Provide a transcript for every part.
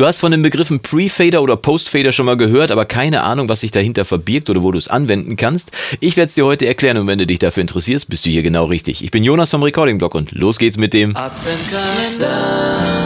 Du hast von den Begriffen Pre-Fader oder Post-Fader schon mal gehört, aber keine Ahnung, was sich dahinter verbirgt oder wo du es anwenden kannst. Ich werde es dir heute erklären und wenn du dich dafür interessierst, bist du hier genau richtig. Ich bin Jonas vom Recording Blog und los geht's mit dem Adventkalender.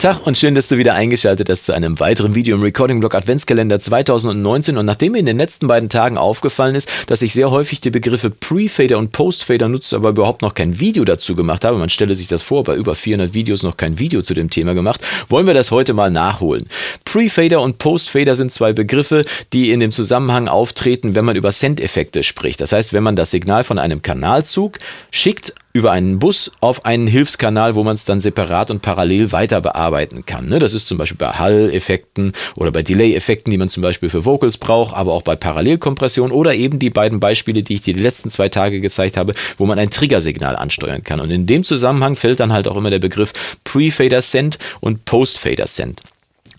Tag und schön, dass du wieder eingeschaltet hast zu einem weiteren Video im Recording Blog Adventskalender 2019. Und nachdem mir in den letzten beiden Tagen aufgefallen ist, dass ich sehr häufig die Begriffe Pre-Fader und Post-Fader nutze, aber überhaupt noch kein Video dazu gemacht habe, man stelle sich das vor, bei über 400 Videos noch kein Video zu dem Thema gemacht, wollen wir das heute mal nachholen. Pre-Fader und Post-Fader sind zwei Begriffe, die in dem Zusammenhang auftreten, wenn man über Send-Effekte spricht. Das heißt, wenn man das Signal von einem Kanalzug schickt über einen Bus auf einen Hilfskanal, wo man es dann separat und parallel weiter bearbeiten kann. Ne? Das ist zum Beispiel bei Hall-Effekten oder bei Delay-Effekten, die man zum Beispiel für Vocals braucht, aber auch bei Parallelkompression oder eben die beiden Beispiele, die ich dir die letzten zwei Tage gezeigt habe, wo man ein Triggersignal ansteuern kann. Und in dem Zusammenhang fällt dann halt auch immer der Begriff Pre-Fader Send und Post-Fader Send.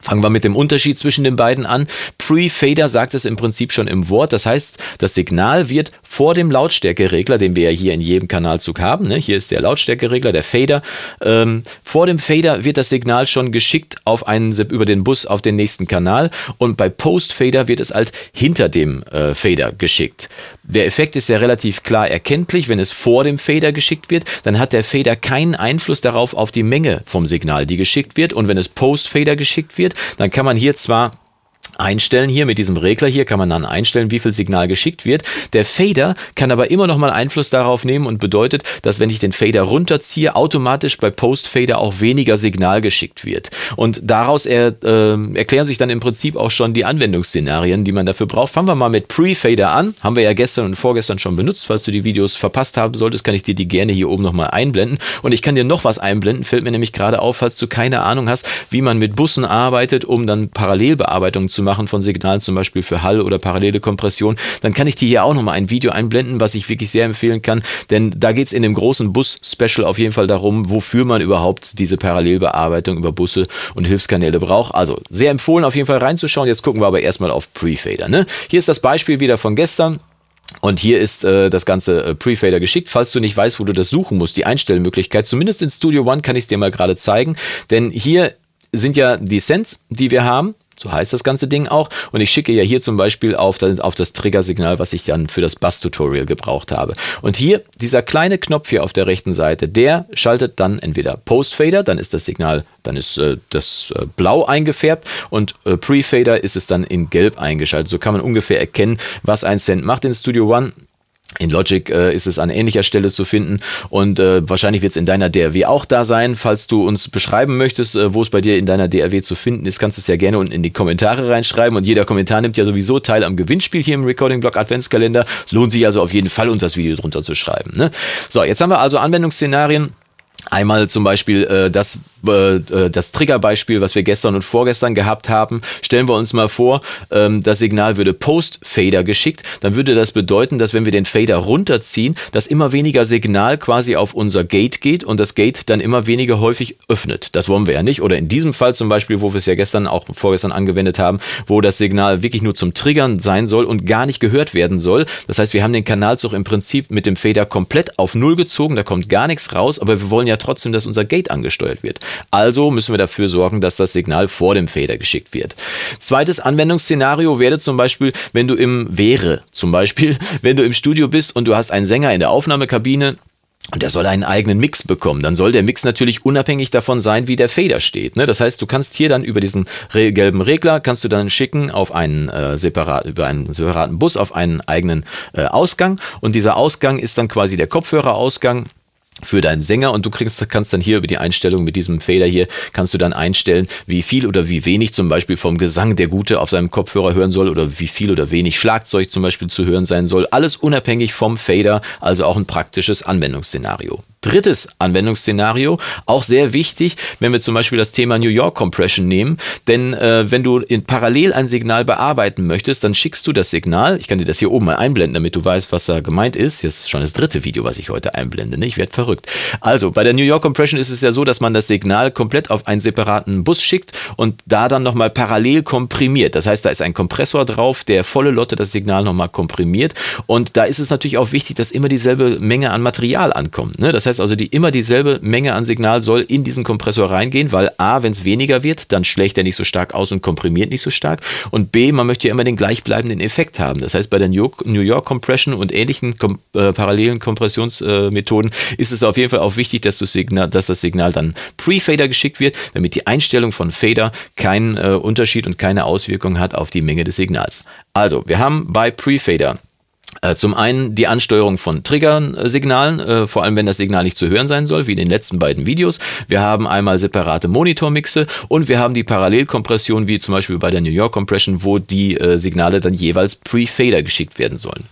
Fangen wir mit dem Unterschied zwischen den beiden an. Pre-Fader sagt es im Prinzip schon im Wort. Das heißt, das Signal wird vor dem Lautstärkeregler, den wir ja hier in jedem Kanalzug haben, ne? hier ist der Lautstärkeregler, der Fader. Ähm, vor dem Fader wird das Signal schon geschickt auf einen über den Bus auf den nächsten Kanal und bei Post-Fader wird es halt hinter dem äh, Fader geschickt. Der Effekt ist ja relativ klar erkenntlich. Wenn es vor dem Fader geschickt wird, dann hat der Fader keinen Einfluss darauf auf die Menge vom Signal, die geschickt wird. Und wenn es Post-Fader geschickt wird, dann kann man hier zwar einstellen hier mit diesem Regler hier kann man dann einstellen, wie viel Signal geschickt wird. Der Fader kann aber immer noch mal Einfluss darauf nehmen und bedeutet, dass wenn ich den Fader runterziehe, automatisch bei Post Fader auch weniger Signal geschickt wird. Und daraus er, äh, erklären sich dann im Prinzip auch schon die Anwendungsszenarien, die man dafür braucht. Fangen wir mal mit Pre-Fader an. Haben wir ja gestern und vorgestern schon benutzt. Falls du die Videos verpasst haben solltest, kann ich dir die gerne hier oben noch mal einblenden. Und ich kann dir noch was einblenden, fällt mir nämlich gerade auf, falls du keine Ahnung hast, wie man mit Bussen arbeitet, um dann Parallelbearbeitung zu machen machen von Signalen, zum Beispiel für Hall oder parallele Kompression, dann kann ich dir hier auch nochmal ein Video einblenden, was ich wirklich sehr empfehlen kann, denn da geht es in dem großen Bus-Special auf jeden Fall darum, wofür man überhaupt diese Parallelbearbeitung über Busse und Hilfskanäle braucht. Also sehr empfohlen, auf jeden Fall reinzuschauen. Jetzt gucken wir aber erstmal auf Pre-Fader. Ne? Hier ist das Beispiel wieder von gestern. Und hier ist äh, das ganze äh, Pre-Fader geschickt. Falls du nicht weißt, wo du das suchen musst, die Einstellmöglichkeit, zumindest in Studio One kann ich es dir mal gerade zeigen. Denn hier sind ja die Sends, die wir haben. So heißt das ganze Ding auch. Und ich schicke ja hier zum Beispiel auf das, auf das Triggersignal, was ich dann für das Bass-Tutorial gebraucht habe. Und hier, dieser kleine Knopf hier auf der rechten Seite, der schaltet dann entweder Post-Fader, dann ist das Signal, dann ist äh, das äh, blau eingefärbt und äh, Pre-Fader ist es dann in gelb eingeschaltet. So kann man ungefähr erkennen, was ein Cent macht in Studio One. In Logic äh, ist es an ähnlicher Stelle zu finden und äh, wahrscheinlich wird es in deiner DRW auch da sein. Falls du uns beschreiben möchtest, äh, wo es bei dir in deiner DRW zu finden ist, kannst du es ja gerne unten in die Kommentare reinschreiben und jeder Kommentar nimmt ja sowieso teil am Gewinnspiel hier im Recording Blog Adventskalender. Lohnt sich also auf jeden Fall unter das Video drunter zu schreiben. Ne? So, jetzt haben wir also Anwendungsszenarien. Einmal zum Beispiel äh, das äh, äh, das Triggerbeispiel, was wir gestern und vorgestern gehabt haben, stellen wir uns mal vor, ähm, das Signal würde Post-Fader geschickt, dann würde das bedeuten, dass wenn wir den Fader runterziehen, dass immer weniger Signal quasi auf unser Gate geht und das Gate dann immer weniger häufig öffnet. Das wollen wir ja nicht. Oder in diesem Fall zum Beispiel, wo wir es ja gestern auch vorgestern angewendet haben, wo das Signal wirklich nur zum Triggern sein soll und gar nicht gehört werden soll. Das heißt, wir haben den Kanalzug im Prinzip mit dem Fader komplett auf Null gezogen, da kommt gar nichts raus, aber wir wollen ja trotzdem, dass unser Gate angesteuert wird. Also müssen wir dafür sorgen, dass das Signal vor dem Fader geschickt wird. Zweites Anwendungsszenario wäre zum Beispiel, wenn du im wäre, zum Beispiel, wenn du im Studio bist und du hast einen Sänger in der Aufnahmekabine, und der soll einen eigenen Mix bekommen. Dann soll der Mix natürlich unabhängig davon sein, wie der Fader steht. Ne? Das heißt, du kannst hier dann über diesen gelben Regler, kannst du dann schicken auf einen äh, separat, über einen separaten Bus auf einen eigenen äh, Ausgang. Und dieser Ausgang ist dann quasi der Kopfhörerausgang für deinen Sänger und du kriegst, kannst dann hier über die Einstellung mit diesem Fader hier, kannst du dann einstellen, wie viel oder wie wenig zum Beispiel vom Gesang der Gute auf seinem Kopfhörer hören soll oder wie viel oder wenig Schlagzeug zum Beispiel zu hören sein soll. Alles unabhängig vom Fader, also auch ein praktisches Anwendungsszenario. Drittes Anwendungsszenario, auch sehr wichtig, wenn wir zum Beispiel das Thema New York Compression nehmen, denn äh, wenn du in parallel ein Signal bearbeiten möchtest, dann schickst du das Signal, ich kann dir das hier oben mal einblenden, damit du weißt, was da gemeint ist, jetzt ist schon das dritte Video, was ich heute einblende, ne? ich werde verrückt. Also, bei der New York Compression ist es ja so, dass man das Signal komplett auf einen separaten Bus schickt und da dann nochmal parallel komprimiert, das heißt, da ist ein Kompressor drauf, der volle Lotte das Signal nochmal komprimiert und da ist es natürlich auch wichtig, dass immer dieselbe Menge an Material ankommt, ne? das heißt, heißt also, die immer dieselbe Menge an Signal soll in diesen Kompressor reingehen, weil A, wenn es weniger wird, dann schlägt er nicht so stark aus und komprimiert nicht so stark. Und B, man möchte ja immer den gleichbleibenden Effekt haben. Das heißt, bei der New York, Compression und ähnlichen kom äh, parallelen Kompressionsmethoden äh, ist es auf jeden Fall auch wichtig, dass, Signal, dass das Signal dann Pre-Fader geschickt wird, damit die Einstellung von Fader keinen äh, Unterschied und keine Auswirkung hat auf die Menge des Signals. Also, wir haben bei Pre-Fader zum einen die Ansteuerung von Triggersignalen, äh, vor allem wenn das Signal nicht zu hören sein soll, wie in den letzten beiden Videos. Wir haben einmal separate Monitormixe und wir haben die Parallelkompression, wie zum Beispiel bei der New York Compression, wo die äh, Signale dann jeweils pre-Fader geschickt werden sollen.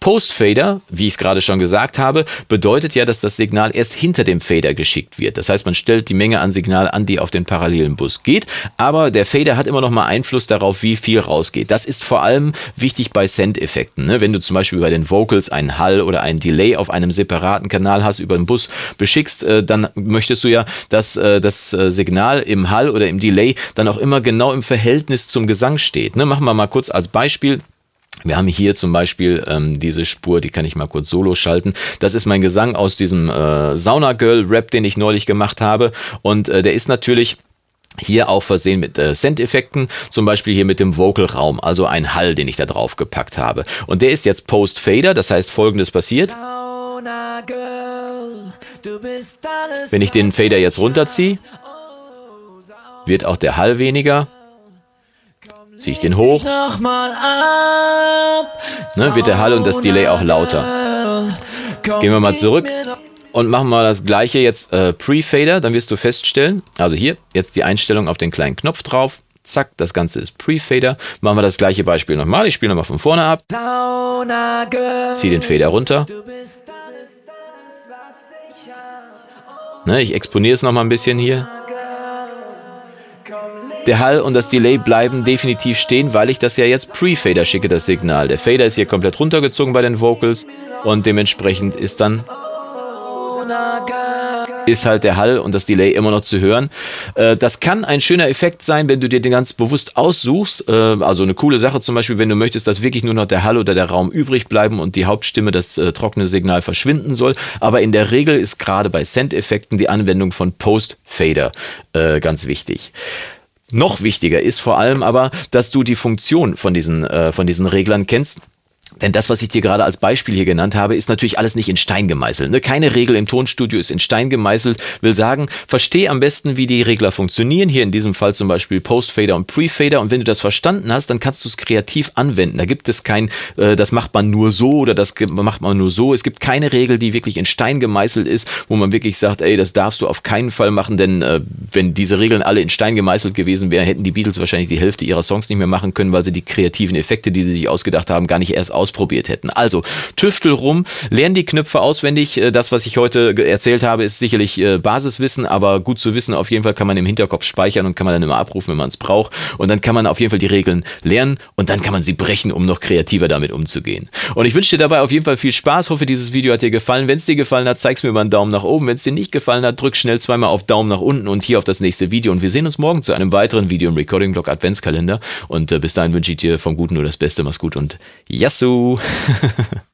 Post-Fader, wie ich es gerade schon gesagt habe, bedeutet ja, dass das Signal erst hinter dem Fader geschickt wird. Das heißt, man stellt die Menge an Signal an, die auf den parallelen Bus geht, aber der Fader hat immer noch mal Einfluss darauf, wie viel rausgeht. Das ist vor allem wichtig bei Send-Effekten. Ne? Wenn du zum Beispiel Beispiel bei den Vocals einen Hall oder einen Delay auf einem separaten Kanal hast, über den Bus beschickst, äh, dann möchtest du ja, dass äh, das äh, Signal im Hall oder im Delay dann auch immer genau im Verhältnis zum Gesang steht. Ne? Machen wir mal kurz als Beispiel. Wir haben hier zum Beispiel ähm, diese Spur, die kann ich mal kurz solo schalten. Das ist mein Gesang aus diesem äh, Sauna Girl Rap, den ich neulich gemacht habe. Und äh, der ist natürlich hier auch versehen mit äh, Send-Effekten, zum Beispiel hier mit dem Vocal-Raum, also ein Hall, den ich da drauf gepackt habe. Und der ist jetzt Post-Fader, das heißt folgendes passiert. Wenn ich den Fader jetzt runterziehe, wird auch der Hall weniger. Ziehe ich den hoch, ne, wird der Hall und das Delay auch lauter. Gehen wir mal zurück und machen wir das gleiche jetzt äh, Pre-Fader, dann wirst du feststellen, also hier, jetzt die Einstellung auf den kleinen Knopf drauf, zack, das Ganze ist Pre-Fader. Machen wir das gleiche Beispiel nochmal, ich spiele nochmal von vorne ab, zieh den Fader runter. Ne, ich exponiere es nochmal ein bisschen hier. Der Hall und das Delay bleiben definitiv stehen, weil ich das ja jetzt Pre-Fader schicke, das Signal. Der Fader ist hier komplett runtergezogen bei den Vocals und dementsprechend ist dann ist halt der Hall und das Delay immer noch zu hören. Äh, das kann ein schöner Effekt sein, wenn du dir den ganz bewusst aussuchst. Äh, also eine coole Sache zum Beispiel, wenn du möchtest, dass wirklich nur noch der Hall oder der Raum übrig bleiben und die Hauptstimme, das äh, trockene Signal verschwinden soll. Aber in der Regel ist gerade bei Send-Effekten die Anwendung von Post-Fader ganz wichtig. Noch wichtiger ist vor allem aber, dass du die Funktion von diesen, von diesen Reglern kennst. Denn das, was ich dir gerade als Beispiel hier genannt habe, ist natürlich alles nicht in Stein gemeißelt. Ne? Keine Regel im Tonstudio ist in Stein gemeißelt. Will sagen, versteh am besten, wie die Regler funktionieren. Hier in diesem Fall zum Beispiel Post-Fader und Pre-Fader. Und wenn du das verstanden hast, dann kannst du es kreativ anwenden. Da gibt es kein, äh, das macht man nur so oder das macht man nur so. Es gibt keine Regel, die wirklich in Stein gemeißelt ist, wo man wirklich sagt, ey, das darfst du auf keinen Fall machen, denn äh, wenn diese Regeln alle in Stein gemeißelt gewesen wären, hätten die Beatles wahrscheinlich die Hälfte ihrer Songs nicht mehr machen können, weil sie die kreativen Effekte, die sie sich ausgedacht haben, gar nicht erst ausprobiert hätten. Also tüftel rum, lern die Knöpfe auswendig. Äh, das, was ich heute erzählt habe, ist sicherlich äh, Basiswissen, aber gut zu wissen. Auf jeden Fall kann man im Hinterkopf speichern und kann man dann immer abrufen, wenn man es braucht. Und dann kann man auf jeden Fall die Regeln lernen und dann kann man sie brechen, um noch kreativer damit umzugehen. Und ich wünsche dir dabei auf jeden Fall viel Spaß. Hoffe, dieses Video hat dir gefallen. Wenn es dir gefallen hat, zeig's mir über einen Daumen nach oben. Wenn es dir nicht gefallen hat, drück schnell zweimal auf Daumen nach unten und hier auf das nächste Video. Und wir sehen uns morgen zu einem weiteren Video im Recording Blog Adventskalender. Und äh, bis dahin wünsche ich dir vom Guten nur das Beste. Mach's gut und Yassou! zu.